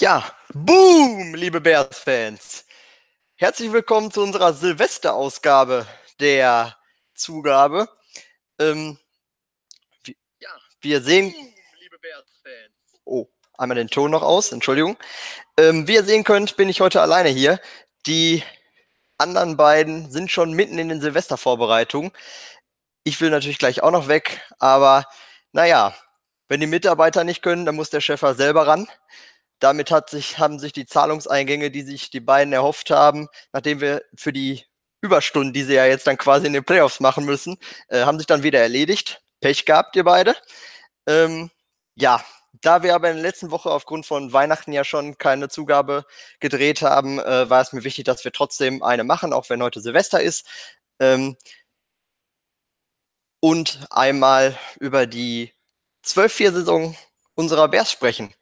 Ja, boom, liebe Bears-Fans. Herzlich willkommen zu unserer Silvesterausgabe der Zugabe. Ähm, wir, ja, wir sehen. Boom, liebe Bears-Fans. Oh, einmal den Ton noch aus, Entschuldigung. Ähm, wie ihr sehen könnt, bin ich heute alleine hier. Die anderen beiden sind schon mitten in den Silvestervorbereitungen. Ich will natürlich gleich auch noch weg, aber naja, wenn die Mitarbeiter nicht können, dann muss der Chef selber ran. Damit hat sich, haben sich die Zahlungseingänge, die sich die beiden erhofft haben, nachdem wir für die Überstunden, die sie ja jetzt dann quasi in den Playoffs machen müssen, äh, haben sich dann wieder erledigt. Pech gehabt, ihr beide. Ähm, ja, da wir aber in der letzten Woche aufgrund von Weihnachten ja schon keine Zugabe gedreht haben, äh, war es mir wichtig, dass wir trotzdem eine machen, auch wenn heute Silvester ist. Ähm, und einmal über die 12-4-Saison unserer Bears sprechen.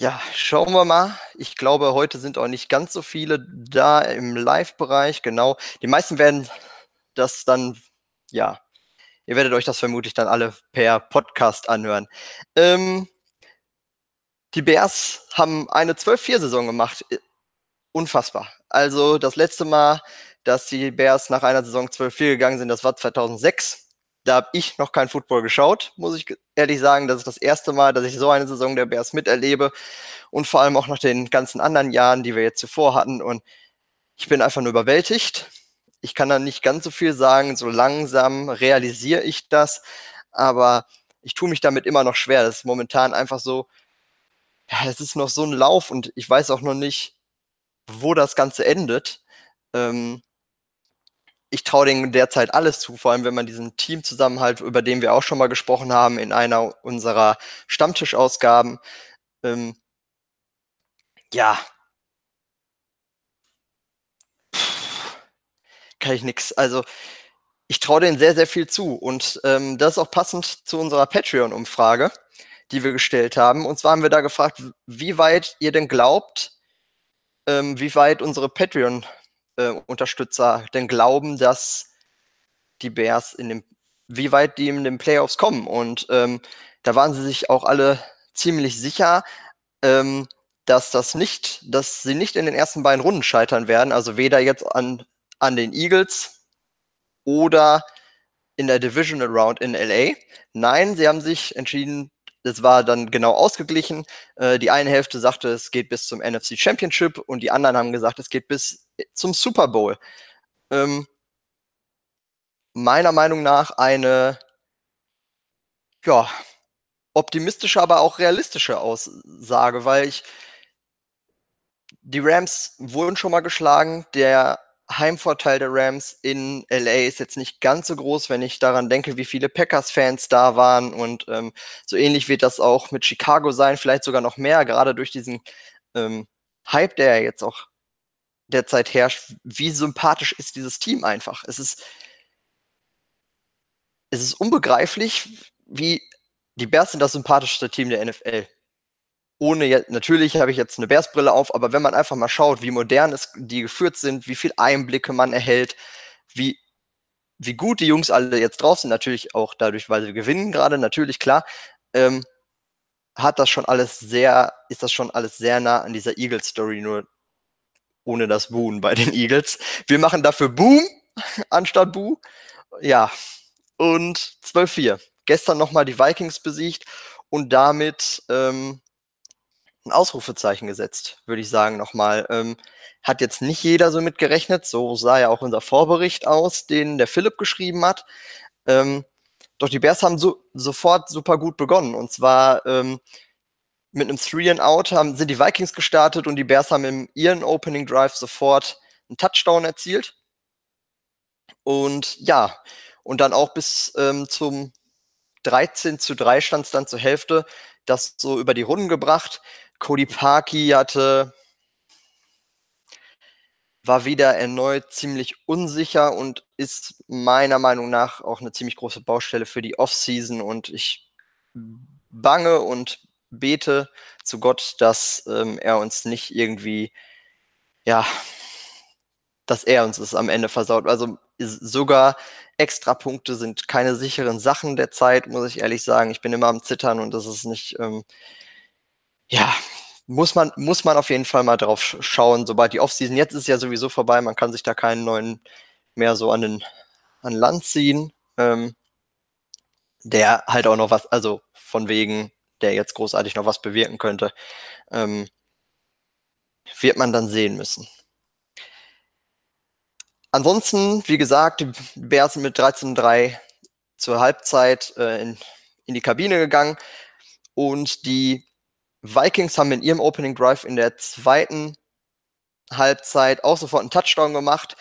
Ja, schauen wir mal. Ich glaube, heute sind auch nicht ganz so viele da im Live-Bereich. Genau. Die meisten werden das dann, ja, ihr werdet euch das vermutlich dann alle per Podcast anhören. Ähm, die Bears haben eine 12-4-Saison gemacht. Unfassbar. Also das letzte Mal, dass die Bears nach einer Saison 12-4 gegangen sind, das war 2006. Da habe ich noch kein Football geschaut, muss ich ehrlich sagen. Das ist das erste Mal, dass ich so eine Saison der Bears miterlebe. Und vor allem auch nach den ganzen anderen Jahren, die wir jetzt zuvor hatten. Und ich bin einfach nur überwältigt. Ich kann da nicht ganz so viel sagen. So langsam realisiere ich das. Aber ich tue mich damit immer noch schwer. Das ist momentan einfach so, es ist noch so ein Lauf und ich weiß auch noch nicht, wo das Ganze endet. Ähm, ich traue denen derzeit alles zu, vor allem wenn man diesen Teamzusammenhalt, über den wir auch schon mal gesprochen haben in einer unserer Stammtischausgaben, ähm, ja, kann ich nix. Also ich traue denen sehr, sehr viel zu und ähm, das ist auch passend zu unserer Patreon-Umfrage, die wir gestellt haben. Und zwar haben wir da gefragt, wie weit ihr denn glaubt, ähm, wie weit unsere Patreon äh, Unterstützer denn glauben, dass die Bears in dem, wie weit die in den Playoffs kommen. Und ähm, da waren sie sich auch alle ziemlich sicher, ähm, dass das nicht, dass sie nicht in den ersten beiden Runden scheitern werden. Also weder jetzt an, an den Eagles oder in der Divisional Round in LA. Nein, sie haben sich entschieden, das war dann genau ausgeglichen. Äh, die eine Hälfte sagte, es geht bis zum NFC Championship und die anderen haben gesagt, es geht bis zum Super Bowl. Ähm, meiner Meinung nach eine ja, optimistische, aber auch realistische Aussage, weil ich die Rams wurden schon mal geschlagen. Der Heimvorteil der Rams in LA ist jetzt nicht ganz so groß, wenn ich daran denke, wie viele Packers-Fans da waren. Und ähm, so ähnlich wird das auch mit Chicago sein, vielleicht sogar noch mehr, gerade durch diesen ähm, Hype, der jetzt auch derzeit herrscht. Wie sympathisch ist dieses Team einfach? Es ist, es ist unbegreiflich, wie die Bears sind das sympathischste Team der NFL ohne jetzt, natürlich habe ich jetzt eine Bärsbrille auf, aber wenn man einfach mal schaut, wie modern es die geführt sind, wie viel Einblicke man erhält, wie, wie gut die Jungs alle jetzt drauf sind, natürlich auch dadurch, weil sie gewinnen gerade, natürlich klar, ähm, hat das schon alles sehr, ist das schon alles sehr nah an dieser Eagles-Story, nur ohne das Boon bei den Eagles. Wir machen dafür Boom anstatt Bu. Ja, und 12-4. Gestern nochmal die Vikings besiegt und damit ähm, ein Ausrufezeichen gesetzt, würde ich sagen, nochmal. Ähm, hat jetzt nicht jeder so mitgerechnet, so sah ja auch unser Vorbericht aus, den der Philipp geschrieben hat. Ähm, doch die Bears haben so, sofort super gut begonnen. Und zwar ähm, mit einem Three and Out haben, sind die Vikings gestartet und die Bears haben im ihren Opening Drive sofort einen Touchdown erzielt. Und ja, und dann auch bis ähm, zum 13 zu 3 stand es dann zur Hälfte, das so über die Runden gebracht. Cody Parkey hatte war wieder erneut ziemlich unsicher und ist meiner Meinung nach auch eine ziemlich große Baustelle für die Offseason und ich bange und bete zu Gott, dass ähm, er uns nicht irgendwie, ja, dass er uns es am Ende versaut. Also sogar Extrapunkte sind keine sicheren Sachen der Zeit, muss ich ehrlich sagen. Ich bin immer am Zittern und das ist nicht, ähm, ja, muss man, muss man auf jeden Fall mal drauf schauen, sobald die Offseason, jetzt ist ja sowieso vorbei, man kann sich da keinen neuen mehr so an den an Land ziehen, ähm, der halt auch noch was, also von wegen, der jetzt großartig noch was bewirken könnte, ähm, wird man dann sehen müssen. Ansonsten, wie gesagt, die Bears sind mit 13-3 zur Halbzeit äh, in, in die Kabine gegangen und die Vikings haben in ihrem Opening Drive in der zweiten Halbzeit auch sofort einen Touchdown gemacht.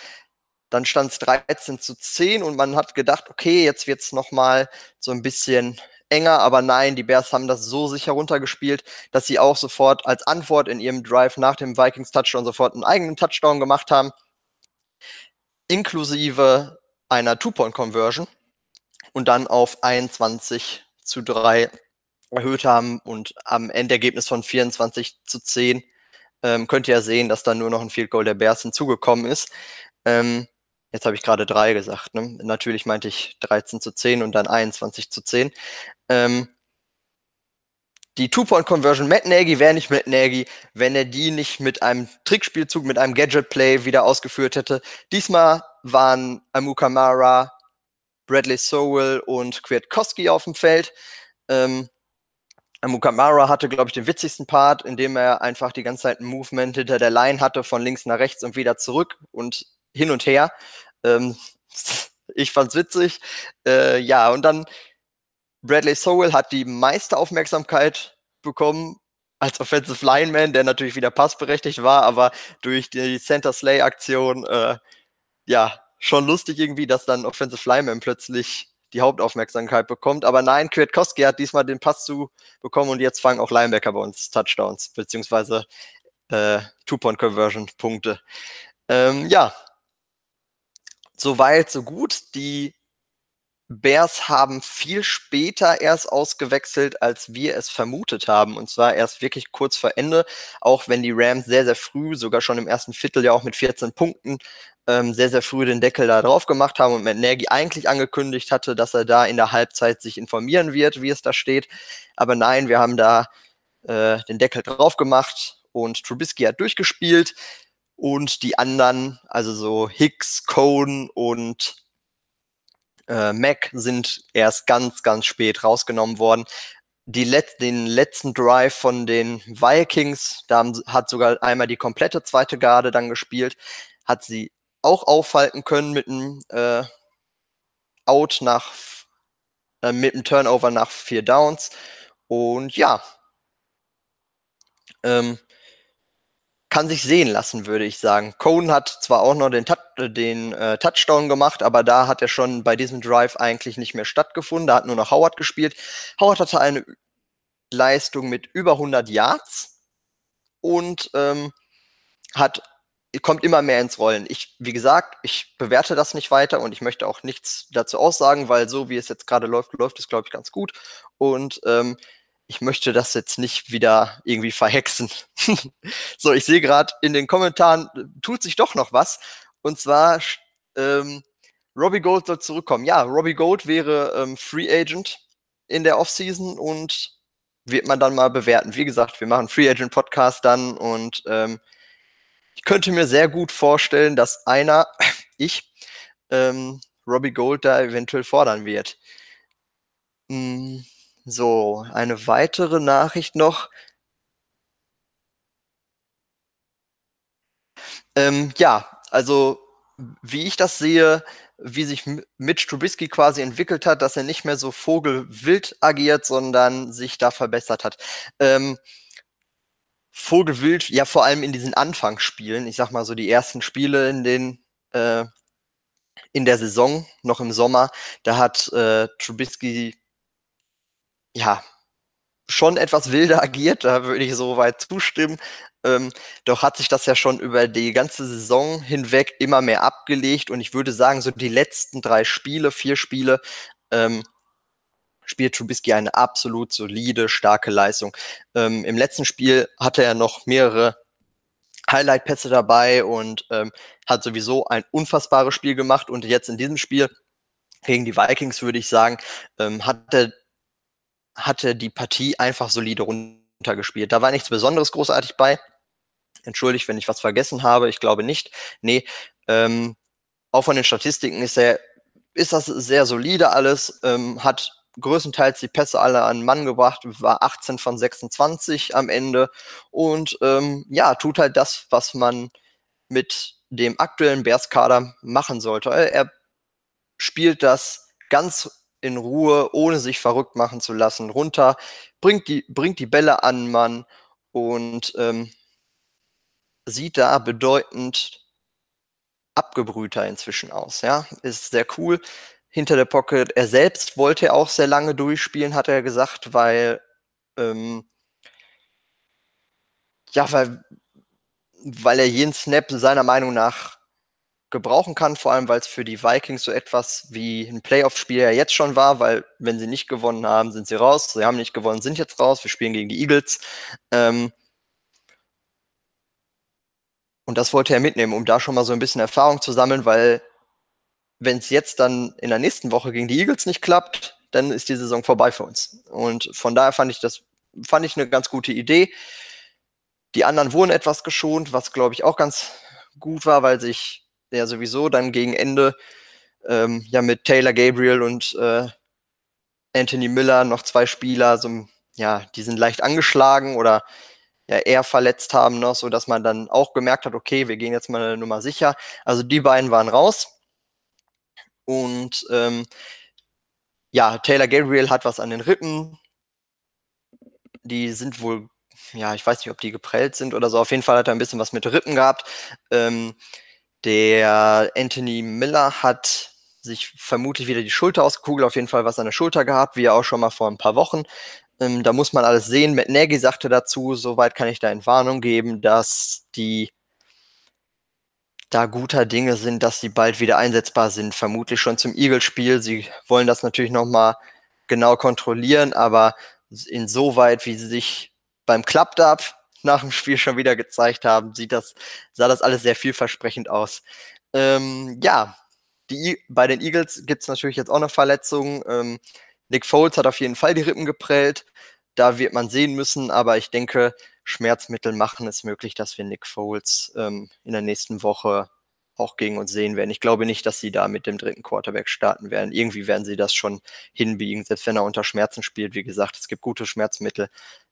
Dann stand es 13 zu 10 und man hat gedacht, okay, jetzt wird es nochmal so ein bisschen enger, aber nein, die Bears haben das so sicher runtergespielt, dass sie auch sofort als Antwort in ihrem Drive nach dem Vikings Touchdown sofort einen eigenen Touchdown gemacht haben, inklusive einer Two-Point-Conversion und dann auf 21 zu 3 erhöht haben und am Endergebnis von 24 zu 10 ähm, könnt ihr ja sehen, dass da nur noch ein Field Goal der Bears hinzugekommen ist. Ähm, jetzt habe ich gerade drei gesagt. Ne? Natürlich meinte ich 13 zu 10 und dann 21 zu 10. Ähm, die Two-Point-Conversion, Matt Nagy wäre nicht Matt Nagy, wenn er die nicht mit einem Trickspielzug, mit einem Gadget-Play wieder ausgeführt hätte. Diesmal waren Amukamara, Bradley Sowell und Kwiatkowski auf dem Feld. Ähm, Mukamara hatte, glaube ich, den witzigsten Part, in dem er einfach die ganze Zeit ein Movement hinter der Line hatte, von links nach rechts und wieder zurück und hin und her. Ähm, ich fand's witzig. Äh, ja, und dann Bradley Sowell hat die meiste Aufmerksamkeit bekommen als Offensive Lineman, der natürlich wieder passberechtigt war, aber durch die Center Slay Aktion, äh, ja, schon lustig irgendwie, dass dann Offensive Lineman plötzlich die Hauptaufmerksamkeit bekommt. Aber nein, Kwiatkowski hat diesmal den Pass zu bekommen und jetzt fangen auch Linebacker bei uns Touchdowns, beziehungsweise äh, Two-Point-Conversion-Punkte. Ähm, ja, soweit, so gut. Die Bears haben viel später erst ausgewechselt, als wir es vermutet haben. Und zwar erst wirklich kurz vor Ende, auch wenn die Rams sehr, sehr früh, sogar schon im ersten Viertel ja auch mit 14 Punkten, ähm, sehr, sehr früh den Deckel da drauf gemacht haben und Matt Nagy eigentlich angekündigt hatte, dass er da in der Halbzeit sich informieren wird, wie es da steht. Aber nein, wir haben da äh, den Deckel drauf gemacht und Trubisky hat durchgespielt und die anderen, also so Hicks, Cohn und äh, Mac sind erst ganz, ganz spät rausgenommen worden. Die Let den letzten Drive von den Vikings, da haben, hat sogar einmal die komplette zweite Garde dann gespielt, hat sie auch aufhalten können mit einem äh, Out nach äh, mit einem Turnover nach vier Downs. Und ja, ähm, kann sich sehen lassen, würde ich sagen. Cohen hat zwar auch noch den, den äh, Touchdown gemacht, aber da hat er schon bei diesem Drive eigentlich nicht mehr stattgefunden. Da hat nur noch Howard gespielt. Howard hatte eine Leistung mit über 100 Yards und ähm, hat kommt immer mehr ins Rollen. Ich, wie gesagt, ich bewerte das nicht weiter und ich möchte auch nichts dazu aussagen, weil so wie es jetzt gerade läuft, läuft es, glaube ich, ganz gut. Und ähm, ich möchte das jetzt nicht wieder irgendwie verhexen. so, ich sehe gerade in den Kommentaren, tut sich doch noch was. Und zwar, ähm, Robbie Gold soll zurückkommen. Ja, Robbie Gold wäre ähm, Free Agent in der Offseason und wird man dann mal bewerten. Wie gesagt, wir machen Free Agent Podcast dann und ähm, könnte mir sehr gut vorstellen, dass einer, ich, ähm, Robbie Gold da eventuell fordern wird. Hm. So, eine weitere Nachricht noch. Ähm, ja, also wie ich das sehe, wie sich Mitch Trubisky quasi entwickelt hat, dass er nicht mehr so vogelwild agiert, sondern sich da verbessert hat. Ähm, vogelwild, ja vor allem in diesen Anfangsspielen, ich sag mal so die ersten Spiele in den äh, in der Saison, noch im Sommer, da hat äh, Trubisky ja, schon etwas wilder agiert, da würde ich soweit zustimmen. Ähm, doch hat sich das ja schon über die ganze Saison hinweg immer mehr abgelegt und ich würde sagen, so die letzten drei Spiele, vier Spiele, ähm, spielt Trubisky eine absolut solide, starke Leistung. Ähm, Im letzten Spiel hatte er noch mehrere Highlight-Pässe dabei und ähm, hat sowieso ein unfassbares Spiel gemacht und jetzt in diesem Spiel gegen die Vikings würde ich sagen, ähm, hat er hatte die Partie einfach solide runtergespielt. Da war nichts Besonderes großartig bei. Entschuldigt, wenn ich was vergessen habe. Ich glaube nicht. Nee, ähm, auch von den Statistiken ist er, ist das sehr solide alles, ähm, hat größtenteils die Pässe alle an Mann gebracht, war 18 von 26 am Ende und ähm, ja, tut halt das, was man mit dem aktuellen Bears-Kader machen sollte. Er spielt das ganz in Ruhe, ohne sich verrückt machen zu lassen, runter, bringt die, bringt die Bälle an Mann und ähm, sieht da bedeutend abgebrühter inzwischen aus. Ja, ist sehr cool. Hinter der Pocket. Er selbst wollte auch sehr lange durchspielen, hat er gesagt, weil ähm, ja, weil, weil er jeden Snap seiner Meinung nach gebrauchen kann, vor allem weil es für die Vikings so etwas wie ein Playoff-Spiel ja jetzt schon war, weil wenn sie nicht gewonnen haben, sind sie raus. Sie haben nicht gewonnen, sind jetzt raus. Wir spielen gegen die Eagles. Ähm, und das wollte er mitnehmen, um da schon mal so ein bisschen Erfahrung zu sammeln, weil wenn es jetzt dann in der nächsten Woche gegen die Eagles nicht klappt, dann ist die Saison vorbei für uns. Und von daher fand ich das, fand ich eine ganz gute Idee. Die anderen wurden etwas geschont, was glaube ich auch ganz gut war, weil sich ja sowieso dann gegen Ende ähm, ja mit Taylor Gabriel und äh, Anthony Miller noch zwei Spieler, so, ja, die sind leicht angeschlagen oder ja eher verletzt haben noch, so dass man dann auch gemerkt hat, okay, wir gehen jetzt mal eine Nummer sicher. Also die beiden waren raus. Und ähm, ja, Taylor Gabriel hat was an den Rippen. Die sind wohl, ja, ich weiß nicht, ob die geprellt sind oder so. Auf jeden Fall hat er ein bisschen was mit Rippen gehabt. Ähm, der Anthony Miller hat sich vermutlich wieder die Schulter ausgekugelt, auf jeden Fall was an der Schulter gehabt, wie auch schon mal vor ein paar Wochen. Ähm, da muss man alles sehen. Matt Nagy sagte dazu, soweit kann ich da in Warnung geben, dass die da guter Dinge sind, dass sie bald wieder einsetzbar sind. Vermutlich schon zum Eagles-Spiel. Sie wollen das natürlich nochmal genau kontrollieren, aber insoweit, wie sie sich beim Klappdab nach dem Spiel schon wieder gezeigt haben, sieht das, sah das alles sehr vielversprechend aus. Ähm, ja, die, bei den Eagles gibt es natürlich jetzt auch eine Verletzung. Ähm, Nick Foles hat auf jeden Fall die Rippen geprellt. Da wird man sehen müssen, aber ich denke, Schmerzmittel machen es möglich, dass wir Nick Foles ähm, in der nächsten Woche auch gegen uns sehen werden. Ich glaube nicht, dass sie da mit dem dritten Quarterback starten werden. Irgendwie werden sie das schon hinbiegen, selbst wenn er unter Schmerzen spielt. Wie gesagt, es gibt gute Schmerzmittel,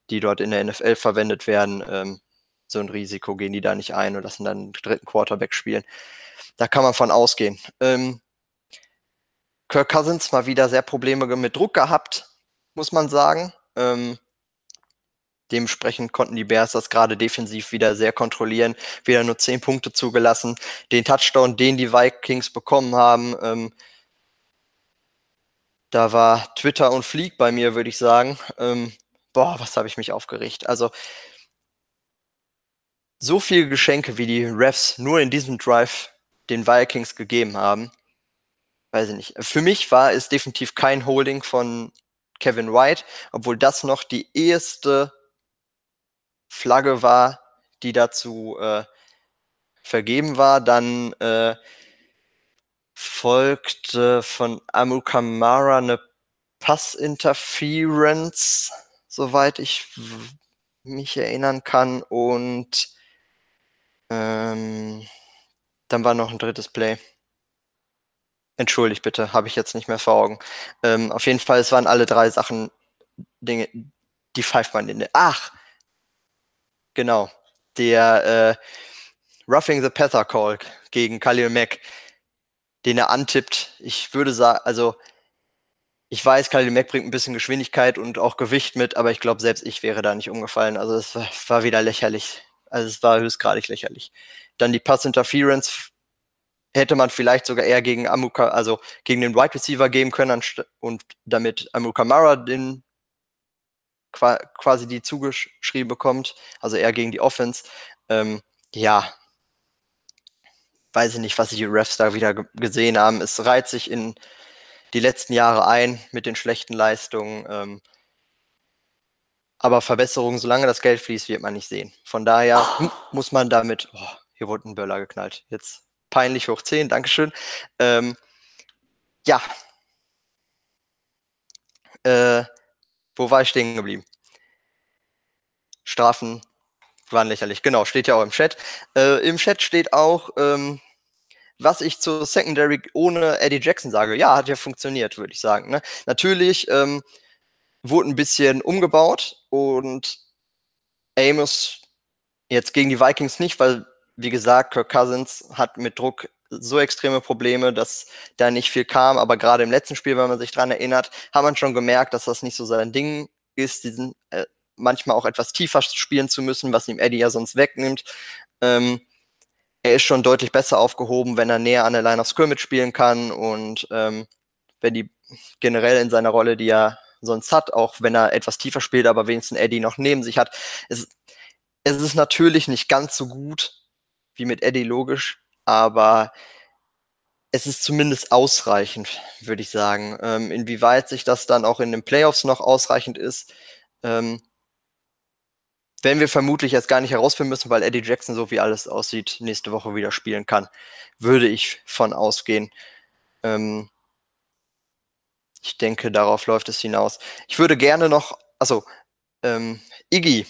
die dort in der NFL verwendet werden. Ähm, so ein Risiko gehen die da nicht ein und lassen dann einen dritten Quarterback spielen. Da kann man von ausgehen. Ähm, Kirk Cousins mal wieder sehr Probleme mit Druck gehabt, muss man sagen. Ähm, dementsprechend konnten die Bears das gerade defensiv wieder sehr kontrollieren, wieder nur zehn Punkte zugelassen. Den Touchdown, den die Vikings bekommen haben, ähm, da war Twitter und Fleek bei mir, würde ich sagen. Ähm, boah, was habe ich mich aufgeregt. Also so viele Geschenke, wie die Refs nur in diesem Drive den Vikings gegeben haben, weiß ich nicht. Für mich war es definitiv kein Holding von Kevin White, obwohl das noch die erste Flagge war, die dazu äh, vergeben war. Dann äh, folgte von Amu Kamara eine Passinterference, soweit ich mich erinnern kann. Und ähm, dann war noch ein drittes Play. Entschuldigt bitte, habe ich jetzt nicht mehr vor Augen. Ähm, auf jeden Fall, es waren alle drei Sachen, Dinge, die pfeift man in der. Ach! Genau. Der äh, Roughing the Pether Call gegen Khalil Mack, den er antippt. Ich würde sagen, also ich weiß, Khalil Mack bringt ein bisschen Geschwindigkeit und auch Gewicht mit, aber ich glaube, selbst ich wäre da nicht umgefallen. Also es war, war wieder lächerlich. Also es war höchstgradig lächerlich. Dann die Pass Interference hätte man vielleicht sogar eher gegen Amuka, also gegen den Wide Receiver geben können und damit Amukamara den quasi die zugeschrieben bekommt, also eher gegen die Offense. Ähm, ja, weiß ich nicht, was die Refs da wieder gesehen haben. Es reiht sich in die letzten Jahre ein mit den schlechten Leistungen. Ähm, aber Verbesserungen, solange das Geld fließt, wird man nicht sehen. Von daher muss man damit, oh, hier wurde ein Böller geknallt. Jetzt peinlich hoch 10, Dankeschön. Ähm, ja. Äh, wo war ich stehen geblieben? Strafen waren lächerlich. Genau, steht ja auch im Chat. Äh, Im Chat steht auch, ähm, was ich zur Secondary ohne Eddie Jackson sage. Ja, hat ja funktioniert, würde ich sagen. Ne? Natürlich ähm, wurde ein bisschen umgebaut und Amos jetzt gegen die Vikings nicht, weil, wie gesagt, Kirk Cousins hat mit Druck so extreme Probleme, dass da nicht viel kam. Aber gerade im letzten Spiel, wenn man sich dran erinnert, hat man schon gemerkt, dass das nicht so sein Ding ist, diesen äh, manchmal auch etwas tiefer spielen zu müssen, was ihm Eddie ja sonst wegnimmt. Ähm, er ist schon deutlich besser aufgehoben, wenn er näher an der Line of Scrimmage spielen kann und ähm, wenn die generell in seiner Rolle, die er sonst hat, auch wenn er etwas tiefer spielt, aber wenigstens Eddie noch neben sich hat. Es, es ist natürlich nicht ganz so gut wie mit Eddie, logisch, aber es ist zumindest ausreichend, würde ich sagen. Ähm, inwieweit sich das dann auch in den Playoffs noch ausreichend ist, ähm, werden wir vermutlich jetzt gar nicht herausfinden müssen, weil Eddie Jackson, so wie alles aussieht, nächste Woche wieder spielen kann. Würde ich von ausgehen. Ähm, ich denke, darauf läuft es hinaus. Ich würde gerne noch, also ähm, Iggy.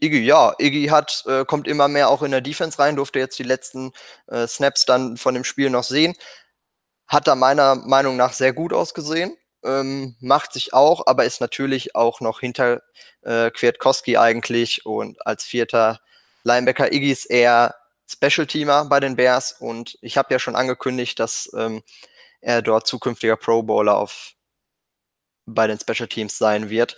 Iggy, ja, Iggy hat, äh, kommt immer mehr auch in der Defense rein, durfte jetzt die letzten äh, Snaps dann von dem Spiel noch sehen. Hat da meiner Meinung nach sehr gut ausgesehen ähm, macht sich auch, aber ist natürlich auch noch hinter äh, Kwiatkowski eigentlich und als vierter Linebacker Iggy ist eher Special-Teamer bei den Bears und ich habe ja schon angekündigt, dass ähm, er dort zukünftiger Pro Bowler auf bei den Special Teams sein wird.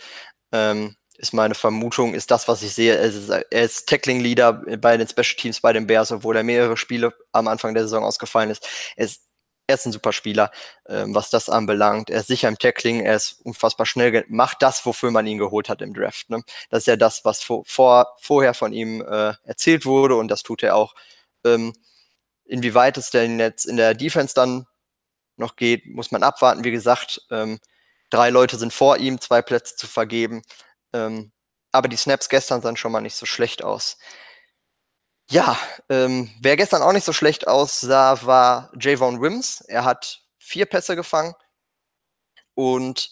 Ähm, ist meine Vermutung, ist das, was ich sehe. Er ist, er ist Tackling-Leader bei den Special Teams bei den Bears, obwohl er mehrere Spiele am Anfang der Saison ausgefallen ist. Er ist er ist ein super Spieler, ähm, was das anbelangt. Er ist sicher im Tackling, er ist unfassbar schnell, macht das, wofür man ihn geholt hat im Draft. Ne? Das ist ja das, was vor, vor, vorher von ihm äh, erzählt wurde und das tut er auch. Ähm, inwieweit es denn jetzt in der Defense dann noch geht, muss man abwarten. Wie gesagt, ähm, drei Leute sind vor ihm, zwei Plätze zu vergeben. Ähm, aber die Snaps gestern sahen schon mal nicht so schlecht aus. Ja, ähm, wer gestern auch nicht so schlecht aussah, war Javon Wims. Er hat vier Pässe gefangen und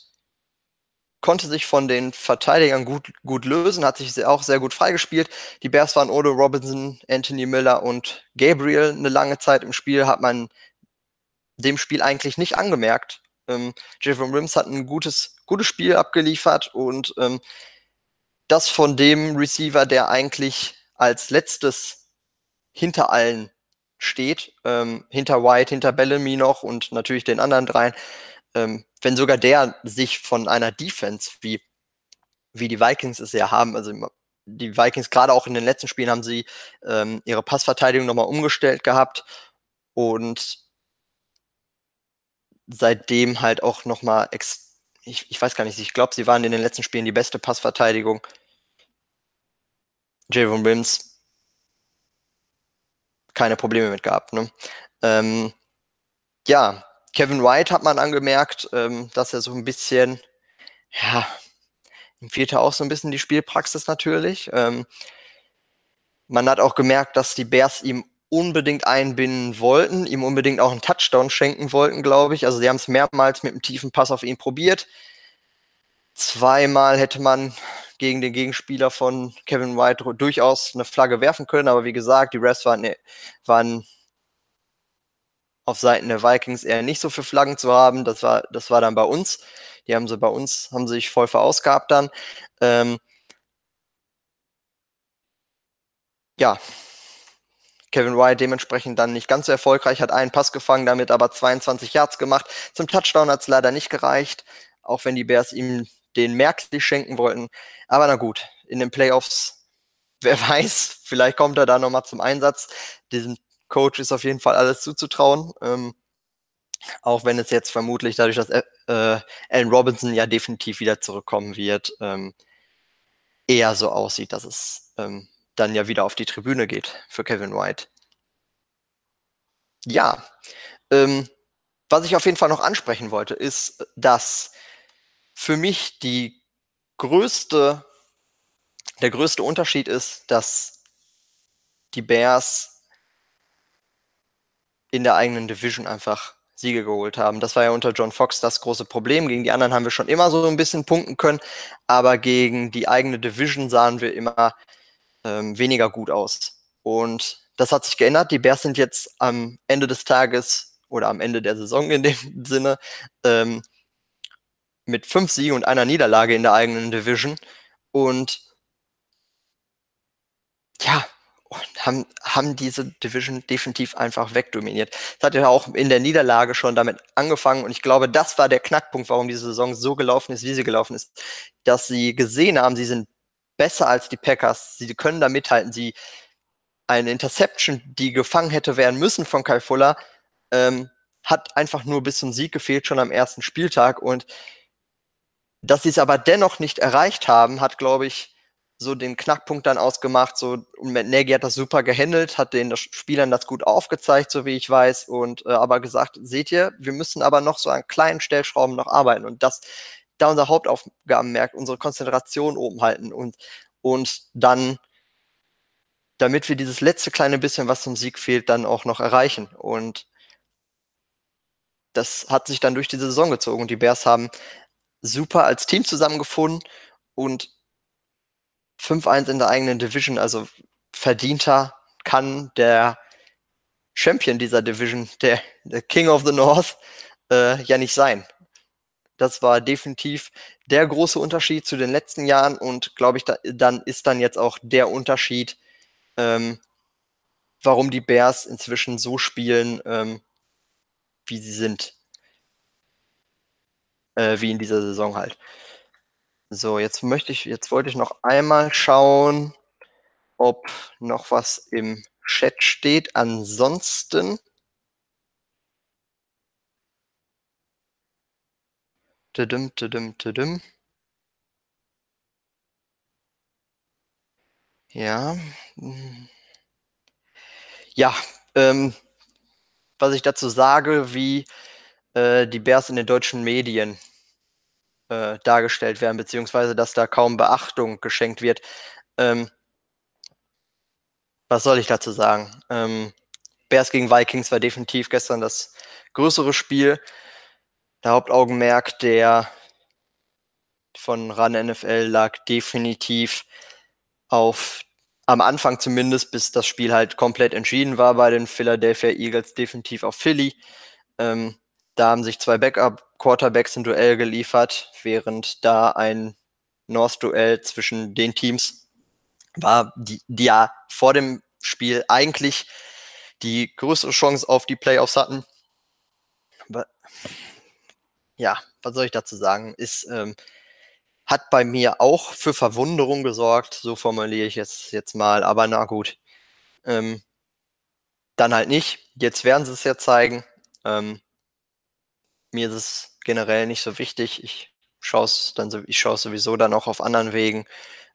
konnte sich von den Verteidigern gut, gut lösen, hat sich auch sehr gut freigespielt. Die Bears waren Odo Robinson, Anthony Miller und Gabriel eine lange Zeit im Spiel, hat man dem Spiel eigentlich nicht angemerkt. Ähm, Javon Wims hat ein gutes, gutes Spiel abgeliefert und ähm, das von dem Receiver, der eigentlich als letztes hinter allen steht, ähm, hinter White, hinter Bellamy noch und natürlich den anderen dreien, ähm, wenn sogar der sich von einer Defense wie, wie die Vikings es ja haben, also die Vikings gerade auch in den letzten Spielen haben sie ähm, ihre Passverteidigung nochmal umgestellt gehabt und seitdem halt auch nochmal, ich, ich weiß gar nicht, ich glaube, sie waren in den letzten Spielen die beste Passverteidigung. Javon Wims keine Probleme mit gehabt. Ne? Ähm, ja, Kevin White hat man angemerkt, ähm, dass er so ein bisschen, ja, ihm fehlte auch so ein bisschen die Spielpraxis natürlich. Ähm, man hat auch gemerkt, dass die Bears ihm unbedingt einbinden wollten, ihm unbedingt auch einen Touchdown schenken wollten, glaube ich. Also sie haben es mehrmals mit einem tiefen Pass auf ihn probiert. Zweimal hätte man gegen den Gegenspieler von Kevin White durchaus eine Flagge werfen können, aber wie gesagt, die Refs waren, waren auf Seiten der Vikings eher nicht so für Flaggen zu haben. Das war, das war dann bei uns. Die haben sie bei uns, haben sie sich voll verausgabt dann. Ähm, ja, Kevin White dementsprechend dann nicht ganz so erfolgreich, hat einen Pass gefangen, damit aber 22 Yards gemacht. Zum Touchdown hat es leider nicht gereicht, auch wenn die Bears ihm den merklich schenken wollten. Aber na gut, in den Playoffs, wer weiß, vielleicht kommt er da nochmal zum Einsatz. Diesem Coach ist auf jeden Fall alles zuzutrauen. Ähm, auch wenn es jetzt vermutlich dadurch, dass äh, Allen Robinson ja definitiv wieder zurückkommen wird, ähm, eher so aussieht, dass es ähm, dann ja wieder auf die Tribüne geht für Kevin White. Ja, ähm, was ich auf jeden Fall noch ansprechen wollte, ist, dass für mich die größte, der größte Unterschied ist, dass die Bears in der eigenen Division einfach Siege geholt haben. Das war ja unter John Fox das große Problem. Gegen die anderen haben wir schon immer so ein bisschen punkten können, aber gegen die eigene Division sahen wir immer ähm, weniger gut aus. Und das hat sich geändert. Die Bears sind jetzt am Ende des Tages oder am Ende der Saison in dem Sinne ähm, mit fünf Siegen und einer Niederlage in der eigenen Division. Und ja, haben, haben diese Division definitiv einfach wegdominiert. Das hat ja auch in der Niederlage schon damit angefangen und ich glaube, das war der Knackpunkt, warum diese Saison so gelaufen ist, wie sie gelaufen ist, dass sie gesehen haben, sie sind besser als die Packers, sie können da mithalten, sie eine Interception, die gefangen hätte werden müssen von Kai Fuller, ähm, hat einfach nur bis zum Sieg gefehlt, schon am ersten Spieltag. Und dass sie es aber dennoch nicht erreicht haben, hat, glaube ich, so den Knackpunkt dann ausgemacht. So, und Matt Nagy hat das super gehandelt, hat den Spielern das gut aufgezeigt, so wie ich weiß, und äh, aber gesagt, seht ihr, wir müssen aber noch so an kleinen Stellschrauben noch arbeiten. Und das, da unser Hauptaufgabenmerk, unsere Konzentration oben halten und, und dann, damit wir dieses letzte kleine bisschen, was zum Sieg fehlt, dann auch noch erreichen. Und das hat sich dann durch die Saison gezogen und die Bears haben super als Team zusammengefunden und 5-1 in der eigenen Division, also verdienter kann der Champion dieser Division, der, der King of the North, äh, ja nicht sein. Das war definitiv der große Unterschied zu den letzten Jahren und glaube ich, da, dann ist dann jetzt auch der Unterschied, ähm, warum die Bears inzwischen so spielen, ähm, wie sie sind. Äh, wie in dieser Saison halt. So, jetzt möchte ich, jetzt wollte ich noch einmal schauen, ob noch was im Chat steht. Ansonsten. Tüdüm, tüdüm, tüdüm. Ja. Ja, ähm, was ich dazu sage, wie äh, die Bears in den deutschen Medien äh, dargestellt werden, beziehungsweise dass da kaum Beachtung geschenkt wird. Ähm, was soll ich dazu sagen? Ähm, Bears gegen Vikings war definitiv gestern das größere Spiel. Der Hauptaugenmerk der von RAN NFL lag definitiv auf am Anfang zumindest, bis das Spiel halt komplett entschieden war bei den Philadelphia Eagles, definitiv auf Philly. Ähm, da haben sich zwei Backup-Quarterbacks ein Duell geliefert, während da ein North-Duell zwischen den Teams war, die, die ja vor dem Spiel eigentlich die größere Chance auf die Playoffs hatten. Ja, was soll ich dazu sagen? Ist, ähm, hat bei mir auch für Verwunderung gesorgt, so formuliere ich es jetzt mal, aber na gut. Ähm, dann halt nicht. Jetzt werden sie es ja zeigen. Ähm, mir ist es generell nicht so wichtig. Ich schaue es dann ich schaue es sowieso dann auch auf anderen Wegen,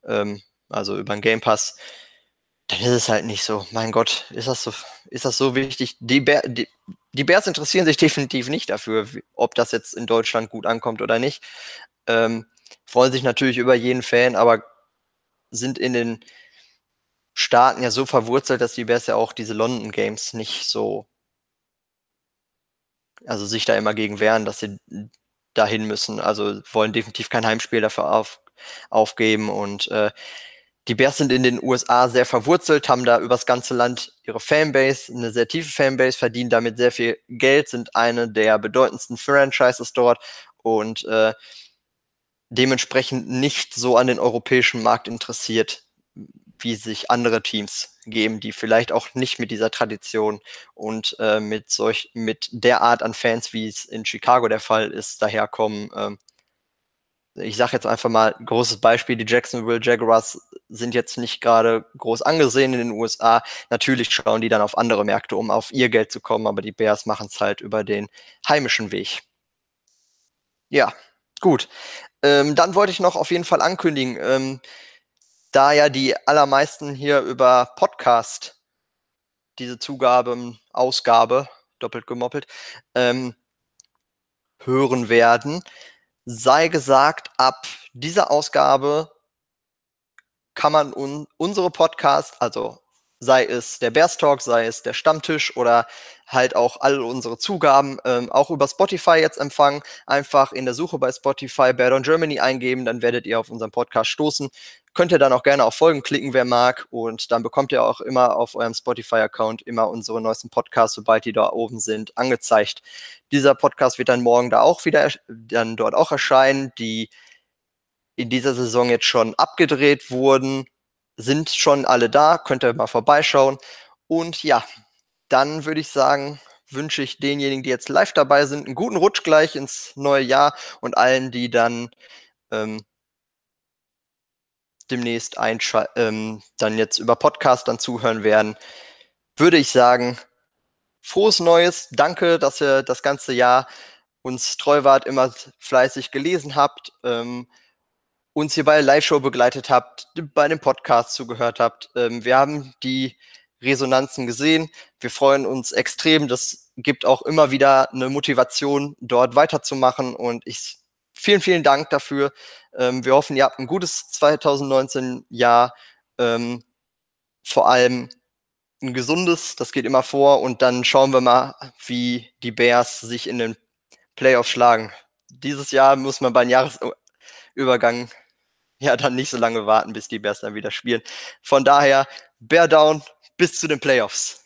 ähm, also über den Game Pass. Dann ist es halt nicht so. Mein Gott, ist das so, ist das so wichtig? Die, die, die Bears interessieren sich definitiv nicht dafür, ob das jetzt in Deutschland gut ankommt oder nicht. Ähm, freuen sich natürlich über jeden Fan, aber sind in den Staaten ja so verwurzelt, dass die Bears ja auch diese London Games nicht so also sich da immer gegen wehren, dass sie dahin müssen. Also wollen definitiv kein Heimspiel dafür auf, aufgeben. Und äh, die Bears sind in den USA sehr verwurzelt, haben da übers ganze Land ihre Fanbase, eine sehr tiefe Fanbase, verdienen damit sehr viel Geld, sind eine der bedeutendsten Franchises dort und äh, dementsprechend nicht so an den europäischen Markt interessiert, wie sich andere Teams geben, die vielleicht auch nicht mit dieser Tradition und äh, mit solch, mit der Art an Fans, wie es in Chicago der Fall ist, daherkommen. Ähm, ich sage jetzt einfach mal, großes Beispiel, die Jacksonville Jaguars sind jetzt nicht gerade groß angesehen in den USA. Natürlich schauen die dann auf andere Märkte, um auf ihr Geld zu kommen, aber die Bears machen es halt über den heimischen Weg. Ja, gut. Ähm, dann wollte ich noch auf jeden Fall ankündigen, ähm, da ja die allermeisten hier über Podcast diese Zugabe, Ausgabe, doppelt gemoppelt, ähm, hören werden, sei gesagt, ab dieser Ausgabe kann man un unsere Podcast, also sei es der Bears Talk, sei es der Stammtisch oder halt auch all unsere Zugaben ähm, auch über Spotify jetzt empfangen. Einfach in der Suche bei Spotify Bear Down Germany eingeben, dann werdet ihr auf unseren Podcast stoßen. Könnt ihr dann auch gerne auf Folgen klicken, wer mag. Und dann bekommt ihr auch immer auf eurem Spotify-Account immer unsere neuesten Podcasts, sobald die da oben sind, angezeigt. Dieser Podcast wird dann morgen da auch wieder dann dort auch erscheinen. Die in dieser Saison jetzt schon abgedreht wurden, sind schon alle da. Könnt ihr mal vorbeischauen. Und ja, dann würde ich sagen, wünsche ich denjenigen, die jetzt live dabei sind, einen guten Rutsch gleich ins neue Jahr und allen, die dann ähm, demnächst ähm, dann jetzt über Podcast dann zuhören werden, würde ich sagen, frohes Neues. Danke, dass ihr das ganze Jahr uns treu wart, immer fleißig gelesen habt, ähm, uns hier bei der Live-Show begleitet habt, bei dem Podcast zugehört habt. Ähm, wir haben die Resonanzen gesehen. Wir freuen uns extrem. Das gibt auch immer wieder eine Motivation, dort weiterzumachen. Und ich vielen, vielen Dank dafür. Ähm, wir hoffen, ihr habt ein gutes 2019-Jahr. Ähm, vor allem ein gesundes, das geht immer vor. Und dann schauen wir mal, wie die Bears sich in den Playoffs schlagen. Dieses Jahr muss man beim Jahresübergang ja dann nicht so lange warten, bis die Bears dann wieder spielen. Von daher, Bear down, bis zu den Playoffs.